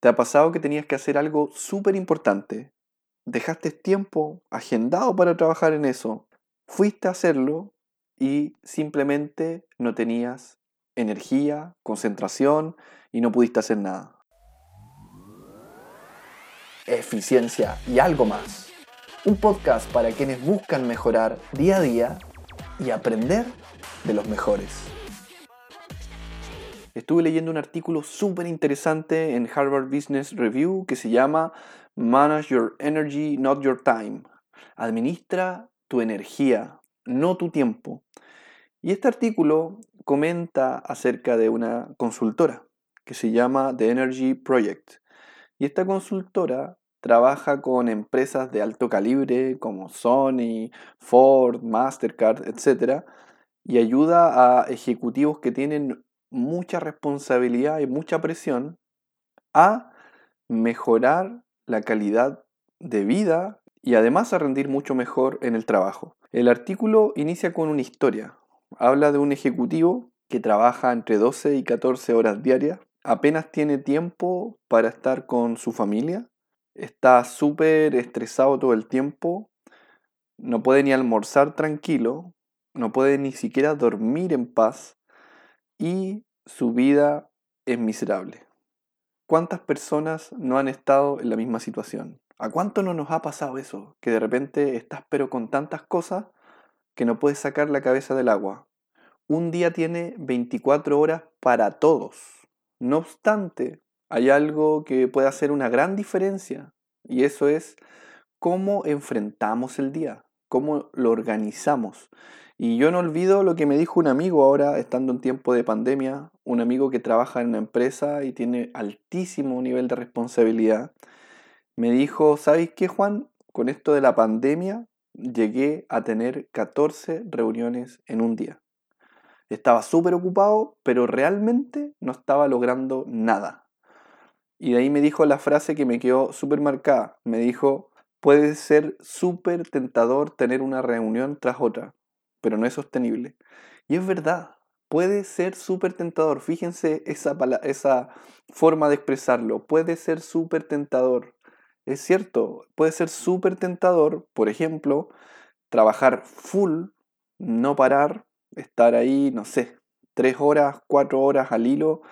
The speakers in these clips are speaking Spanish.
¿Te ha pasado que tenías que hacer algo súper importante? Dejaste tiempo agendado para trabajar en eso, fuiste a hacerlo y simplemente no tenías energía, concentración y no pudiste hacer nada. Eficiencia y algo más. Un podcast para quienes buscan mejorar día a día y aprender de los mejores. Estuve leyendo un artículo súper interesante en Harvard Business Review que se llama Manage Your Energy, Not Your Time. Administra tu energía, no tu tiempo. Y este artículo comenta acerca de una consultora que se llama The Energy Project. Y esta consultora trabaja con empresas de alto calibre como Sony, Ford, Mastercard, etc. Y ayuda a ejecutivos que tienen mucha responsabilidad y mucha presión a mejorar la calidad de vida y además a rendir mucho mejor en el trabajo. El artículo inicia con una historia. Habla de un ejecutivo que trabaja entre 12 y 14 horas diarias, apenas tiene tiempo para estar con su familia, está súper estresado todo el tiempo, no puede ni almorzar tranquilo, no puede ni siquiera dormir en paz. Y su vida es miserable. ¿Cuántas personas no han estado en la misma situación? ¿A cuánto no nos ha pasado eso? Que de repente estás pero con tantas cosas que no puedes sacar la cabeza del agua. Un día tiene 24 horas para todos. No obstante, hay algo que puede hacer una gran diferencia y eso es cómo enfrentamos el día, cómo lo organizamos. Y yo no olvido lo que me dijo un amigo ahora, estando en tiempo de pandemia, un amigo que trabaja en una empresa y tiene altísimo nivel de responsabilidad. Me dijo, ¿sabes qué, Juan? Con esto de la pandemia llegué a tener 14 reuniones en un día. Estaba súper ocupado, pero realmente no estaba logrando nada. Y de ahí me dijo la frase que me quedó súper marcada. Me dijo, puede ser súper tentador tener una reunión tras otra, pero no es sostenible. Y es verdad, puede ser súper tentador. Fíjense esa, esa forma de expresarlo. Puede ser súper tentador. Es cierto, puede ser súper tentador, por ejemplo, trabajar full, no parar, estar ahí, no sé, tres horas, cuatro horas al hilo,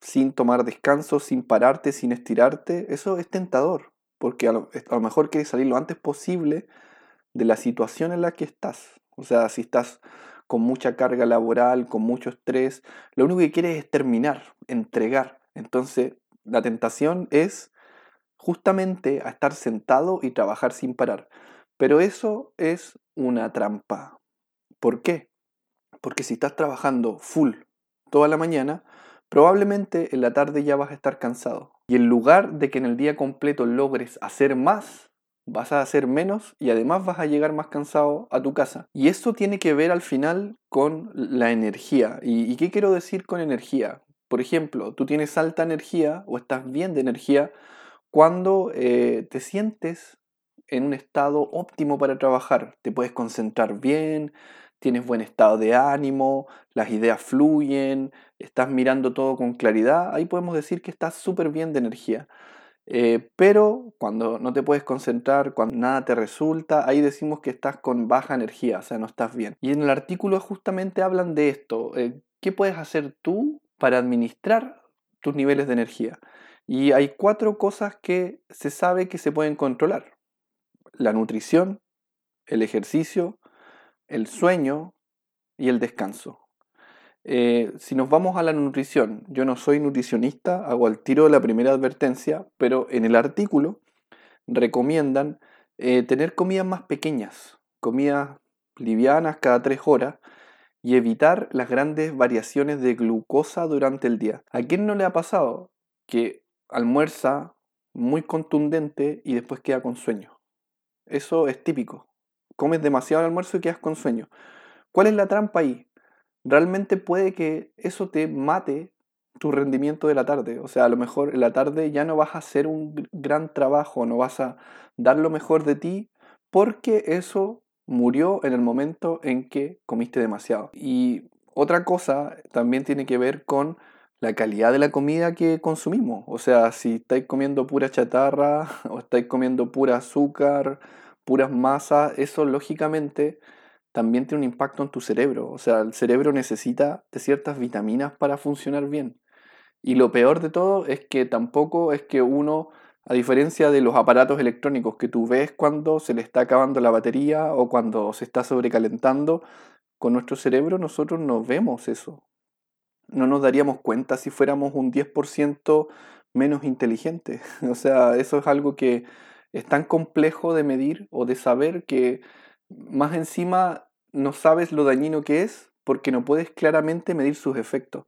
sin tomar descanso, sin pararte, sin estirarte. Eso es tentador, porque a lo, mejor quieres salir lo antes posible de la situación en la que estás. O sea, si estás con mucha carga laboral, con mucho estrés, lo único que quieres es terminar, entregar. Entonces, la tentación es justamente a estar sentado y trabajar sin parar. Pero eso es una trampa. ¿Por qué? Porque si estás trabajando full toda la mañana, probablemente en la tarde ya vas a estar cansado. Y en lugar de que en el día completo logres hacer más, vas a hacer menos y además vas a llegar más cansado a tu casa. Y esto tiene que ver al final con la energía. ¿Y, qué quiero decir con energía? Por ejemplo, tú tienes alta energía o estás bien de energía cuando eh, te sientes en un estado óptimo para trabajar. Te puedes concentrar bien, tienes buen estado de ánimo, las ideas fluyen, estás mirando todo con claridad. Ahí podemos decir que estás súper bien de energía. Eh, pero cuando no te puedes concentrar, cuando nada te resulta, ahí decimos que estás con baja energía, o sea, no estás bien. Y en el artículo justamente hablan de esto. Eh, ¿Qué puedes hacer tú para administrar tus niveles de energía? Y hay cuatro cosas que se sabe que se pueden controlar. La nutrición, el ejercicio, el sueño y el descanso. Eh, si nos vamos a la nutrición, yo no soy nutricionista, hago al tiro de la primera advertencia, pero en el artículo recomiendan eh, tener comidas más pequeñas, comidas livianas cada tres horas y evitar las grandes variaciones de glucosa durante el día. ¿A quién no le ha pasado que almuerza muy contundente y después queda con sueño? Eso es típico. Comes demasiado almuerzo y quedas con sueño. ¿Cuál es la trampa ahí? realmente puede que eso te mate tu rendimiento de la tarde. O sea, a lo mejor en la tarde ya no vas a hacer un gran trabajo, no vas a dar lo mejor de ti porque eso murió en el momento en que comiste demasiado. Y otra cosa también tiene que ver con la calidad de la comida que consumimos. O sea, si estáis comiendo pura chatarra o estáis comiendo pura azúcar, puras masas, eso lógicamente también tiene un impacto en tu cerebro. O sea, el cerebro necesita de ciertas vitaminas para funcionar bien. Y lo peor de todo es que tampoco es que uno, a diferencia de los aparatos electrónicos que tú ves cuando se le está acabando la batería o cuando se está sobrecalentando, con nuestro cerebro nosotros no vemos eso. No nos daríamos cuenta si fuéramos un 10% menos inteligentes. O sea, eso es algo que es tan complejo de medir o de saber que más encima no sabes lo dañino que es porque no puedes claramente medir sus efectos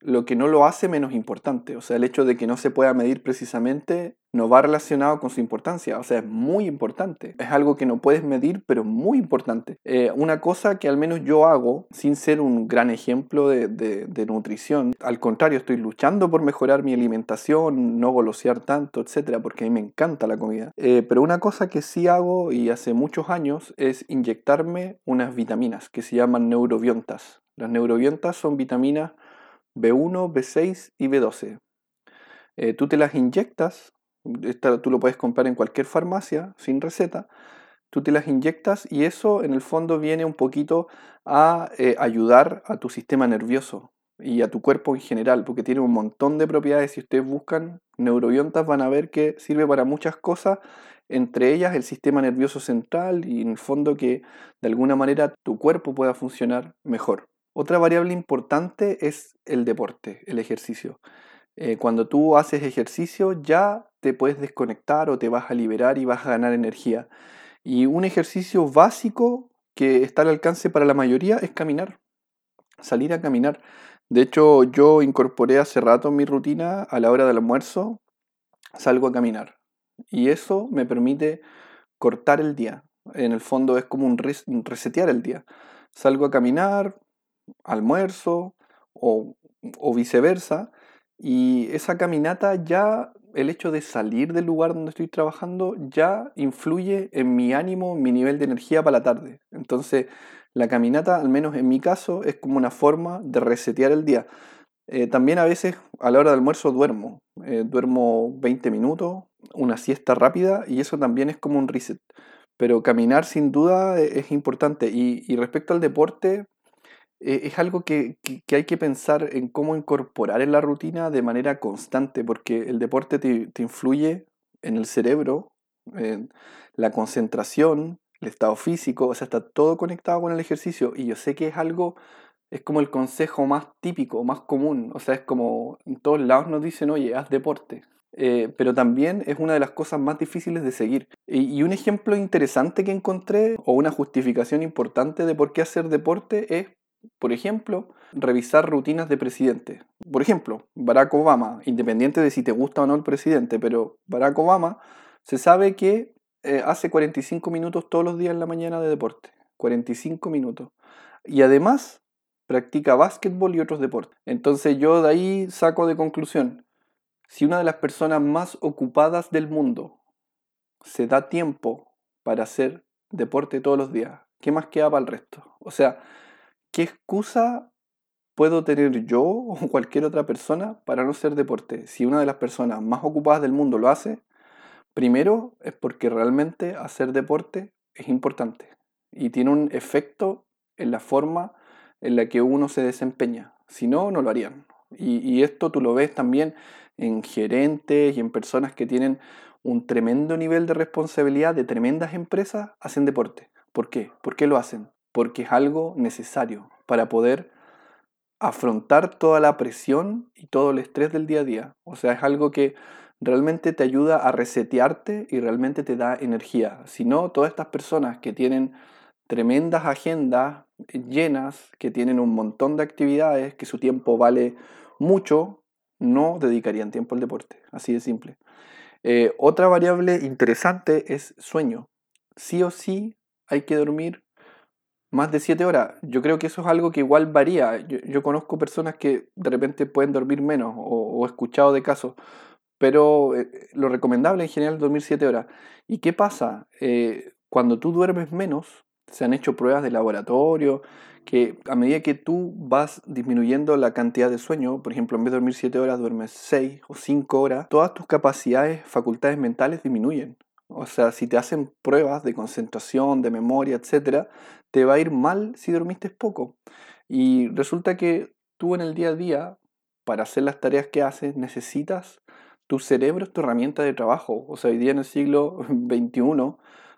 lo que no lo hace menos importante. O sea, el hecho de que no se pueda medir precisamente no va relacionado con su importancia. O sea, es muy importante. Es algo que no puedes medir, pero muy importante. Eh, una cosa que al menos yo hago, sin ser un gran ejemplo de, nutrición, al contrario, estoy luchando por mejorar mi alimentación, no golosear tanto, etcétera, porque a mí me encanta la comida. Eh, pero una cosa que sí hago y hace muchos años es inyectarme unas vitaminas que se llaman neurobiontas. Las neurobiontas son vitaminas B1, B6 y B12. Eh, tú te las inyectas, tú lo puedes comprar en cualquier farmacia sin receta, tú te las inyectas y eso en el fondo viene un poquito a eh, ayudar a tu sistema nervioso y a tu cuerpo en general, porque tiene un montón de propiedades. Si ustedes buscan neurobiontas van a ver que sirve para muchas cosas, entre ellas el sistema nervioso central y en el fondo que de alguna manera tu cuerpo pueda funcionar mejor. Otra variable importante es el deporte, el ejercicio. Eh, cuando tú haces ejercicio ya te puedes desconectar o te vas a liberar y vas a ganar energía. Y un ejercicio básico que está al alcance para la mayoría es caminar, salir a caminar. De hecho, yo incorporé hace rato mi rutina a la hora del almuerzo, salgo a caminar. Y eso me permite cortar el día. En el fondo es como un resetear el día. Salgo a caminar, almuerzo o, viceversa. Y esa caminata ya, el hecho de salir del lugar donde estoy trabajando, ya influye en mi ánimo, mi nivel de energía para la tarde. Entonces, la caminata, al menos en mi caso, es como una forma de resetear el día. Eh, también a veces a la hora del almuerzo duermo. Eh, duermo 20 minutos, una siesta rápida y eso también es como un reset. Pero caminar sin duda e-, es, importante. Y respecto al deporte, eh, es algo que, hay que pensar en cómo incorporar en la rutina de manera constante, porque el deporte te, influye en el cerebro, en la concentración, el estado físico, o sea, está todo conectado con el ejercicio. Y yo sé que es algo, es como el consejo más típico, más común, o sea, es como en todos lados nos dicen, oye, haz deporte. Eh, pero también es una de las cosas más difíciles de seguir. y, un ejemplo interesante que encontré, o una justificación importante de por qué hacer deporte, es por ejemplo, revisar rutinas de presidente. Por ejemplo, Barack Obama, independiente de si te gusta o no el presidente, pero Barack Obama se sabe que eh, hace 45 minutos todos los días en la mañana de deporte. 45 minutos. Y además practica básquetbol y otros deportes. Entonces yo de ahí saco de conclusión, si una de las personas más ocupadas del mundo se da tiempo para hacer deporte todos los días, ¿qué más queda para el resto? O sea, ¿qué excusa puedo tener yo o cualquier otra persona para no hacer deporte? Si una de las personas más ocupadas del mundo lo hace, primero es porque realmente hacer deporte es importante y tiene un efecto en la forma en la que uno se desempeña. Si no, no lo harían. Y, y esto tú lo ves también en gerentes y en personas que tienen un tremendo nivel de responsabilidad de tremendas empresas, hacen deporte. ¿Por qué? ¿Por qué lo hacen? Porque es algo necesario para poder afrontar toda la presión y todo el estrés del día a día. O sea, es algo que realmente te ayuda a resetearte y realmente te da energía. Si no, todas estas personas que tienen tremendas agendas llenas, que tienen un montón de actividades, que su tiempo vale mucho, no dedicarían tiempo al deporte. Así de simple. Eh, otra variable interesante es sueño. Sí o sí hay que dormir más de 7 horas. Yo creo que eso es algo que igual varía. Yo, conozco personas que de repente pueden dormir menos o, he escuchado de casos, pero eh, lo recomendable en general es dormir 7 horas. ¿Y qué pasa? Eh, cuando tú duermes menos, Se han hecho pruebas de laboratorio que a medida que tú vas disminuyendo la cantidad de sueño, por ejemplo, en vez de dormir 7 horas, duermes 6 o 5 horas, todas tus capacidades, facultades mentales disminuyen. O sea, si te hacen pruebas de concentración, de memoria, etc., te va a ir mal si dormiste poco. Y resulta que tú en el día a día, para hacer las tareas que haces, necesitas tu cerebro, tu herramienta de trabajo. O sea, hoy día en el siglo XXI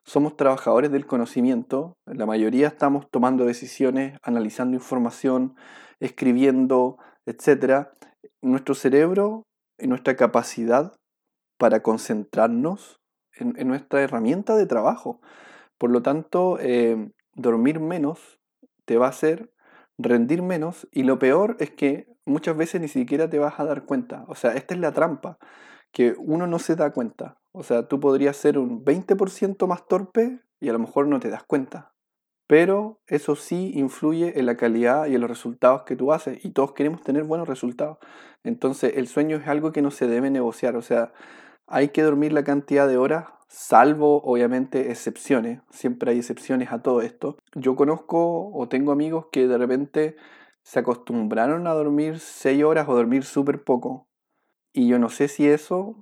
somos trabajadores del conocimiento. La mayoría estamos tomando decisiones, analizando información, escribiendo, etc. Nuestro cerebro y nuestra capacidad para concentrarnos en, nuestra herramienta de trabajo. Por lo tanto, eh, dormir menos te va a hacer rendir menos y lo peor es que muchas veces ni siquiera te vas a dar cuenta. O sea, esta es la trampa, que uno no se da cuenta. O sea, tú podrías ser un 20% más torpe y a lo mejor no te das cuenta. Pero eso sí influye en la calidad y en los resultados que tú haces. Y todos queremos tener buenos resultados. Entonces el sueño es algo que no se debe negociar. O sea, hay que dormir la cantidad de horas, salvo obviamente excepciones. Siempre hay excepciones a todo esto. Yo conozco o tengo amigos que de repente se acostumbraron a dormir 6 horas o dormir súper poco. Y yo no sé si eso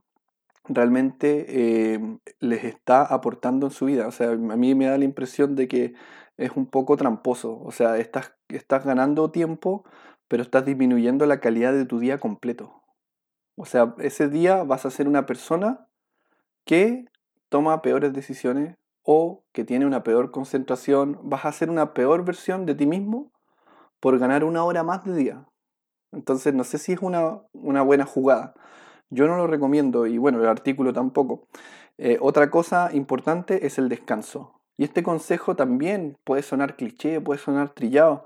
realmente em, les está aportando en su vida. O sea, a mí me da la impresión de que es un poco tramposo. O sea, estás, estás ganando tiempo, pero estás disminuyendo la calidad de tu día completo. O sea, ese día vas a ser una persona que toma peores decisiones o que tiene una peor concentración. Vas a ser una peor versión de ti mismo por ganar una hora más de día. Entonces, no sé si es una, una buena jugada. Yo no lo recomiendo y bueno, el artículo tampoco. Eh, otra cosa importante es el descanso. Y este consejo también puede sonar cliché, puede sonar trillado,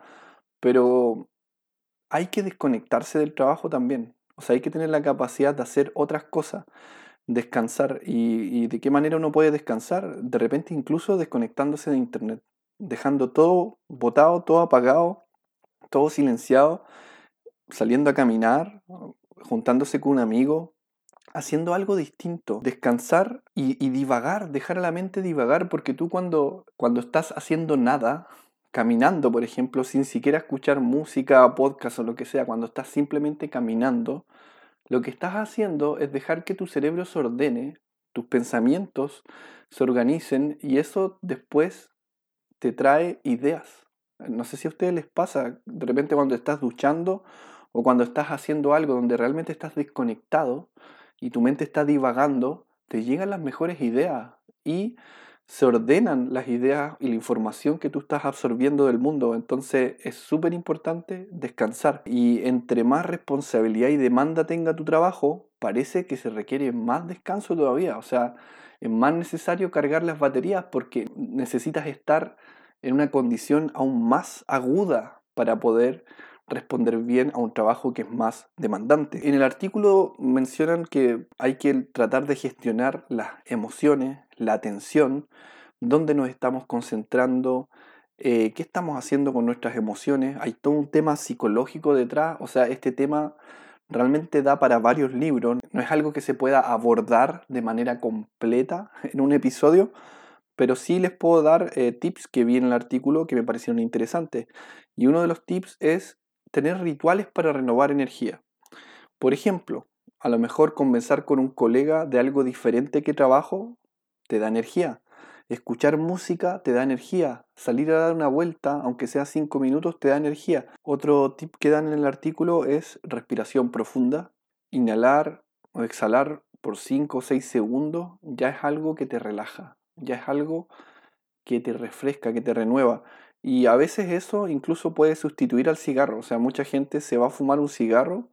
pero hay que desconectarse del trabajo también. O sea, hay que tener la capacidad de hacer otras cosas, descansar. ¿Y, y de qué manera uno puede descansar? De repente incluso desconectándose de Internet, dejando todo botado, todo apagado, todo silenciado, saliendo a caminar, juntándose con un amigo, haciendo algo distinto, descansar y, divagar, dejar a la mente divagar, porque tú cuando, cuando estás haciendo nada, caminando, por ejemplo, sin siquiera escuchar música, podcast o lo que sea, cuando estás simplemente caminando, lo que estás haciendo es dejar que tu cerebro se ordene, tus pensamientos se organicen y eso después te trae ideas. No sé si a ustedes les pasa, de repente cuando estás duchando o cuando estás haciendo algo donde realmente estás desconectado, y tu mente está divagando, te llegan las mejores ideas y se ordenan las ideas y la información que tú estás absorbiendo del mundo. Entonces es súper importante descansar. Y entre más responsabilidad y demanda tenga tu trabajo, parece que se requiere más descanso todavía. O sea, es más necesario cargar las baterías porque necesitas estar en una condición aún más aguda para poder responder bien a un trabajo que es más demandante. En el artículo mencionan que hay que tratar de gestionar las emociones, la atención, dónde nos estamos concentrando, eh, qué estamos haciendo con nuestras emociones. Hay todo un tema psicológico detrás, o sea, este tema realmente da para varios libros, no es algo que se pueda abordar de manera completa en un episodio, pero sí les puedo dar eh, tips que vi en el artículo que me parecieron interesantes. Y uno de los tips es tener rituales para renovar energía. Por ejemplo, a lo mejor conversar con un colega de algo diferente que trabajo te da energía. Escuchar música te da energía. Salir a dar una vuelta, aunque sea cinco minutos, te da energía. Otro tip que dan en el artículo es respiración profunda. Inhalar o exhalar por 5 o 6 segundos ya es algo que te relaja, ya es algo que te refresca, que te renueva. Y a veces eso incluso puede sustituir al cigarro. O sea, mucha gente se va a fumar un cigarro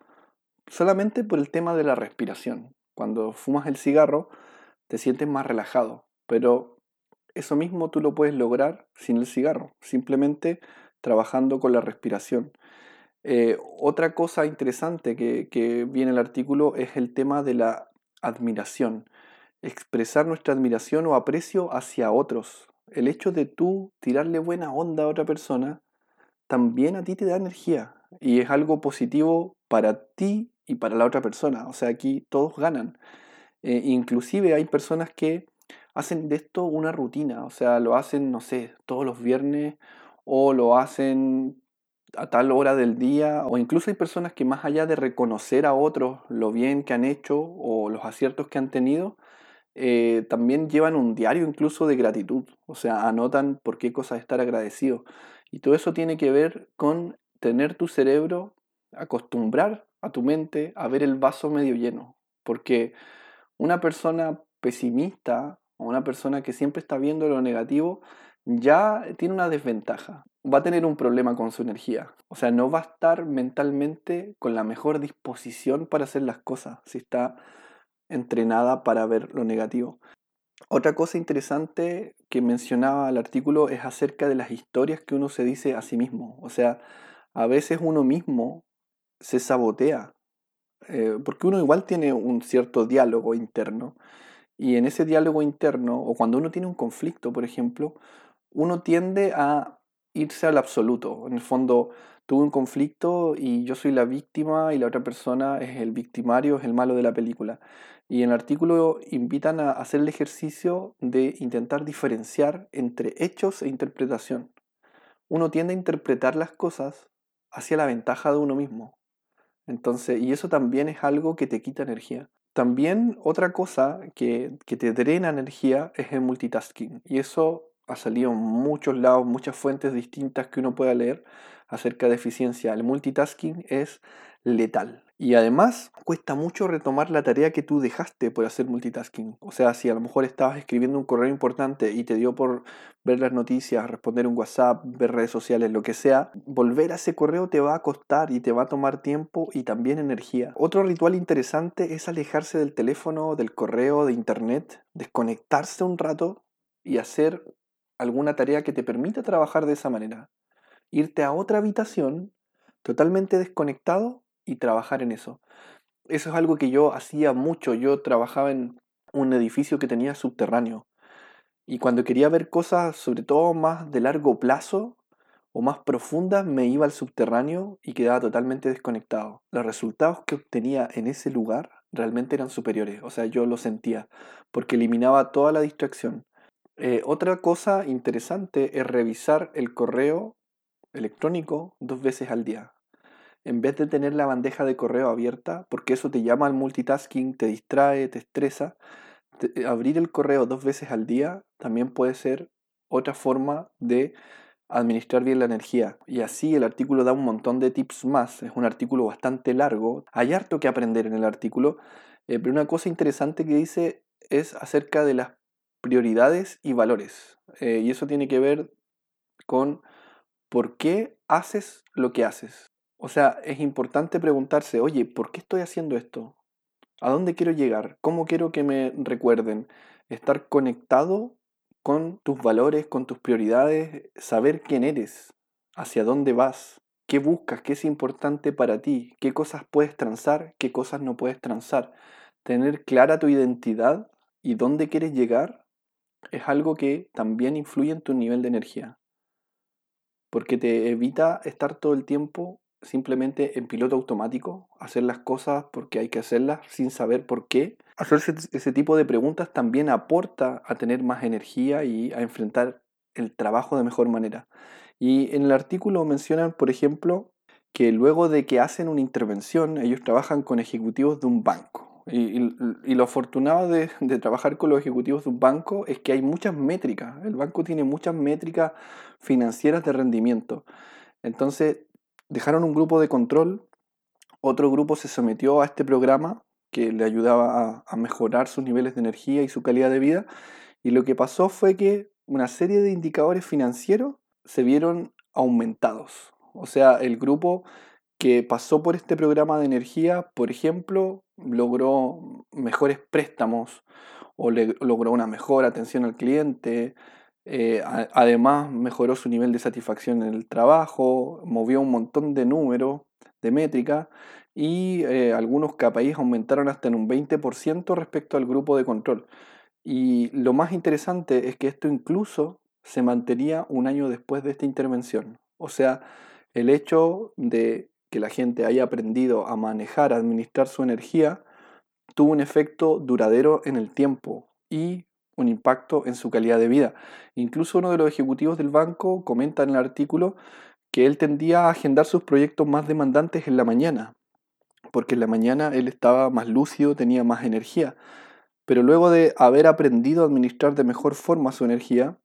solamente por el tema de la respiración. Cuando fumas el cigarro te sientes más relajado. Pero eso mismo tú lo puedes lograr sin el cigarro, simplemente trabajando con la respiración. Eh, otra cosa interesante que, que viene en el artículo es el tema de la admiración. Expresar nuestra admiración o aprecio hacia otros, el hecho de tú tirarle buena onda a otra persona, también a ti te da energía y es algo positivo para ti y para la otra persona. O sea, aquí todos ganan. Eh, inclusive hay personas que hacen de esto una rutina, o sea, lo hacen, no sé, todos los viernes o lo hacen a tal hora del día, o incluso hay personas que más allá de reconocer a otros lo bien que han hecho o los aciertos que han tenido, eh, también llevan un diario incluso de gratitud, o sea, anotan por qué cosas estar agradecido. Y todo eso tiene que ver con tener tu cerebro, acostumbrar a tu mente a ver el vaso medio lleno, porque una persona pesimista o una persona que siempre está viendo lo negativo ya tiene una desventaja, va a tener un problema con su energía, o sea, no va a estar mentalmente con la mejor disposición para hacer las cosas si está entrenada para ver lo negativo. Otra cosa interesante que mencionaba el artículo es acerca de las historias que uno se dice a sí mismo. O sea, a veces uno mismo se sabotea, eh, porque uno igual tiene un cierto diálogo interno. Y en ese diálogo interno, o cuando uno tiene un conflicto, por ejemplo, uno tiende a irse al absoluto. En el fondo, tuve un conflicto y yo soy la víctima y la otra persona es el victimario, es el malo de la película. Y en el artículo invitan a hacer el ejercicio de intentar diferenciar entre hechos e interpretación. Uno tiende a interpretar las cosas hacia la ventaja de uno mismo. Entonces, y eso también es algo que te quita energía. También otra cosa que, que te drena energía es el multitasking. Y eso ha salido en muchos lados, muchas fuentes distintas que uno pueda leer acerca de eficiencia. El multitasking es letal. Y además cuesta mucho retomar la tarea que tú dejaste por hacer multitasking. O sea, si a lo mejor estabas escribiendo un correo importante y te dio por ver las noticias, responder un WhatsApp, ver redes sociales, lo que sea, volver a ese correo te va a costar y te va a tomar tiempo y también energía. Otro ritual interesante es alejarse del teléfono, del correo, de internet, desconectarse un rato y hacer alguna tarea que te permita trabajar de esa manera. Irte a otra habitación totalmente desconectado y trabajar en eso. Eso es algo que yo hacía mucho. Yo trabajaba en un edificio que tenía subterráneo. Y cuando quería ver cosas, sobre todo más de largo plazo o más profundas, me iba al subterráneo y quedaba totalmente desconectado. Los resultados que obtenía en ese lugar realmente eran superiores. O sea, yo lo sentía, porque eliminaba toda la distracción. Eh, otra cosa interesante es revisar el correo electrónico dos veces al día en vez de tener la bandeja de correo abierta, porque eso te llama al multitasking, te distrae, te estresa, eh, abrir el correo dos veces al día también puede ser otra forma de administrar bien la energía. Y así el artículo da un montón de tips más. Es un artículo bastante largo. Hay harto que aprender en el artículo. Eh, pero una cosa interesante que dice es acerca de las prioridades y valores. Eh, y eso tiene que ver con por qué haces lo que haces. O sea, es importante preguntarse, oye, ¿por qué estoy haciendo esto? ¿A dónde quiero llegar? ¿Cómo quiero que me recuerden? Estar conectado con tus valores, con tus prioridades, saber quién eres, hacia dónde vas, qué buscas, qué es importante para ti, qué cosas puedes transar, qué cosas no puedes transar. Tener clara tu identidad y dónde quieres llegar es algo que también influye en tu nivel de energía, porque te evita estar todo el tiempo simplemente en piloto automático, hacer las cosas porque hay que hacerlas sin saber por qué. Hacerse ese tipo de preguntas también aporta a tener más energía y a enfrentar el trabajo de mejor manera. Y en el artículo mencionan, por ejemplo, que luego de que hacen una intervención, ellos trabajan con ejecutivos de un banco. Y, lo afortunado de, trabajar con los ejecutivos de un banco es que hay muchas métricas. El banco tiene muchas métricas financieras de rendimiento. Entonces, dejaron un grupo de control, otro grupo se sometió a este programa que le ayudaba a, mejorar sus niveles de energía y su calidad de vida, y lo que pasó fue que una serie de indicadores financieros se vieron aumentados. O sea, el grupo que pasó por este programa de energía, por ejemplo, logró mejores préstamos o logró una mejor atención al cliente, eh, además mejoró su nivel de satisfacción en el trabajo, movió un montón de números, de métricas, y eh, algunos KPIs aumentaron hasta en un 20% respecto al grupo de control. Y lo más interesante es que esto incluso se mantenía un año después de esta intervención. O sea, el hecho de que la gente haya aprendido a manejar, a administrar su energía, tuvo un efecto duradero en el tiempo y un impacto en su calidad de vida. Incluso uno de los ejecutivos del banco comenta en el artículo que él tendía a agendar sus proyectos más demandantes en la mañana, porque en la mañana él estaba más lúcido, tenía más energía. Pero luego de haber aprendido a administrar de mejor forma su energía,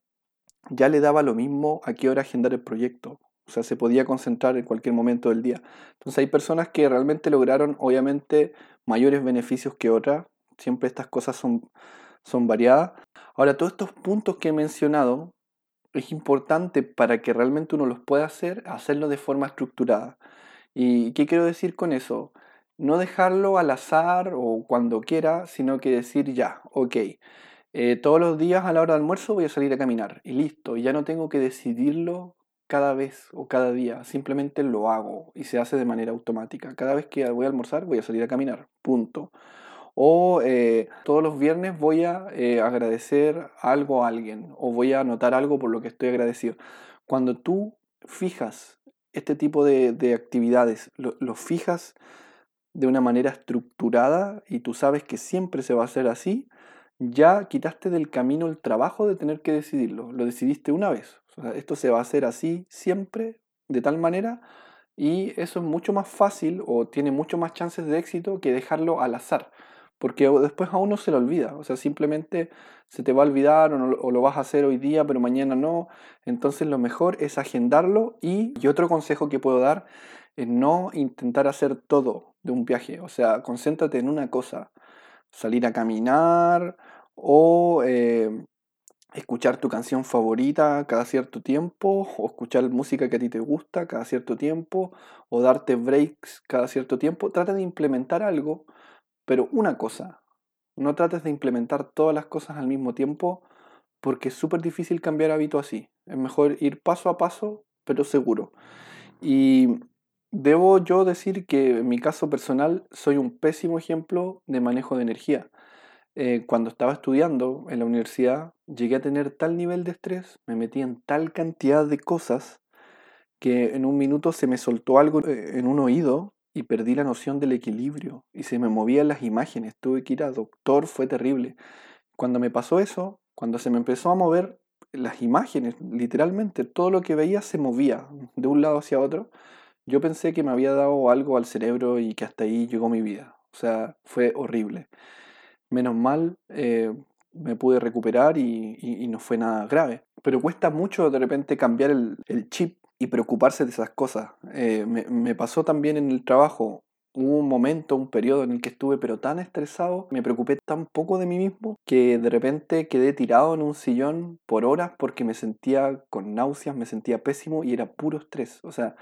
ya le daba lo mismo a qué hora agendar el proyecto. O sea, se podía concentrar en cualquier momento del día. Entonces hay personas que realmente lograron, obviamente, mayores beneficios que otras. Siempre estas cosas son, son variadas. Ahora, todos estos puntos que he mencionado, es importante para que realmente uno los pueda hacer, hacerlo de forma estructurada. ¿Y qué quiero decir con eso? No dejarlo al azar o cuando quiera, sino que decir ya, ok, eh, todos los días a la hora de almuerzo voy a salir a caminar y listo, ya no tengo que decidirlo cada vez o cada día, simplemente lo hago y se hace de manera automática. Cada vez que voy a almorzar voy a salir a caminar, punto. O eh, todos los viernes voy a eh, agradecer algo a alguien o voy a anotar algo por lo que estoy agradecido. Cuando tú fijas este tipo de, actividades, lo, fijas de una manera estructurada y tú sabes que siempre se va a hacer así, ya quitaste del camino el trabajo de tener que decidirlo. Lo decidiste una vez. esto se va a hacer así siempre, de tal manera, y eso es mucho más fácil o tiene mucho más chances de éxito que dejarlo al azar. Porque después a uno se le olvida. O sea, simplemente se te va a olvidar o, lo vas a hacer hoy día, pero mañana no. Entonces lo mejor es agendarlo. Y, y otro consejo que puedo dar es no intentar hacer todo de un viaje. O sea, concéntrate en una cosa salir a caminar o eh, escuchar tu canción favorita cada cierto tiempo o escuchar música que a ti te gusta cada cierto tiempo o darte breaks cada cierto tiempo. Trata de implementar algo, pero una cosa. No trates de implementar todas las cosas al mismo tiempo porque es súper difícil cambiar hábito así. Es mejor ir paso a paso, pero seguro. Y Debo yo decir que en mi caso personal soy un pésimo ejemplo de manejo de energía. Eh, cuando estaba estudiando en la universidad llegué a tener tal nivel de estrés, me metí en tal cantidad de cosas que en un minuto se me soltó algo eh, en un oído y perdí la noción del equilibrio y se me movían las imágenes, tuve que ir a doctor, fue terrible. Cuando me pasó eso, cuando se me empezó a mover las imágenes, literalmente todo lo que veía se movía de un lado hacia otro, yo pensé que me había dado algo al cerebro y que hasta ahí llegó mi vida. O sea, fue horrible. Menos mal eh, me pude recuperar y, no fue nada grave. Pero cuesta mucho de repente cambiar el, chip y preocuparse de esas cosas. Eh, me, me, pasó también en el trabajo. Hubo un momento, un periodo en el que estuve pero tan estresado, me preocupé tan poco de mí mismo que de repente quedé tirado en un sillón por horas porque me sentía con náuseas, me sentía pésimo y era puro estrés. O sea,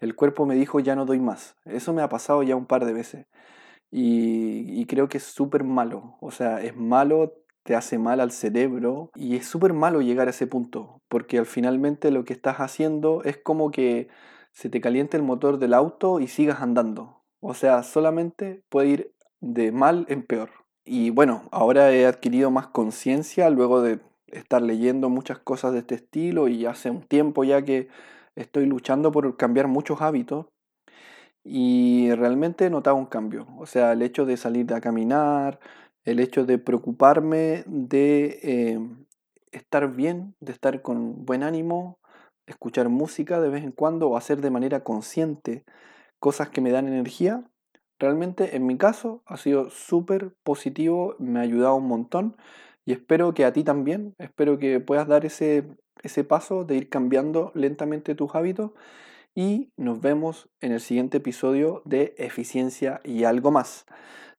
el cuerpo me dijo ya no doy más. Eso me ha pasado ya un par de veces. Y, creo que es súper malo. O sea, es malo, te hace mal al cerebro y es súper malo llegar a ese punto. Porque al finalmente lo que estás haciendo es como que se te caliente el motor del auto y sigas andando. O sea, solamente puede ir de mal en peor. Y bueno, ahora he adquirido más conciencia luego de estar leyendo muchas cosas de este estilo y hace un tiempo ya que estoy luchando por cambiar muchos hábitos y realmente he notado un cambio. O sea, el hecho de salir a caminar, el hecho de preocuparme de eh, estar bien, de estar con buen ánimo, escuchar música de vez en cuando o hacer de manera consciente cosas que me dan energía, realmente en mi caso ha sido súper positivo, me ha ayudado un montón y espero que a ti también, espero que puedas dar ese, ese paso de ir cambiando lentamente tus hábitos y nos vemos en el siguiente episodio de Eficiencia y algo más.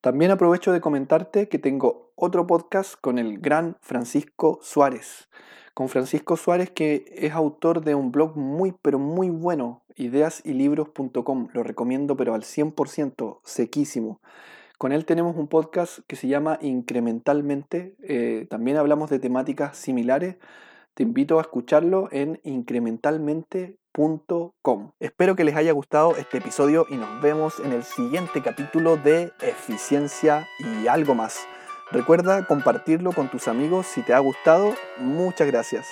También aprovecho de comentarte que tengo otro podcast con el gran Francisco Suárez. Con Francisco Suárez que es autor de un blog muy pero muy bueno, ideasylibros.com. Lo recomiendo pero al 100%, sequísimo. Con él tenemos un podcast que se llama Incrementalmente. Eh, también hablamos de temáticas similares te invito a escucharlo en incrementalmente.com. Espero que les haya gustado este episodio y nos vemos en el siguiente capítulo de Eficiencia y algo más. Recuerda compartirlo con tus amigos si te ha gustado. Muchas gracias.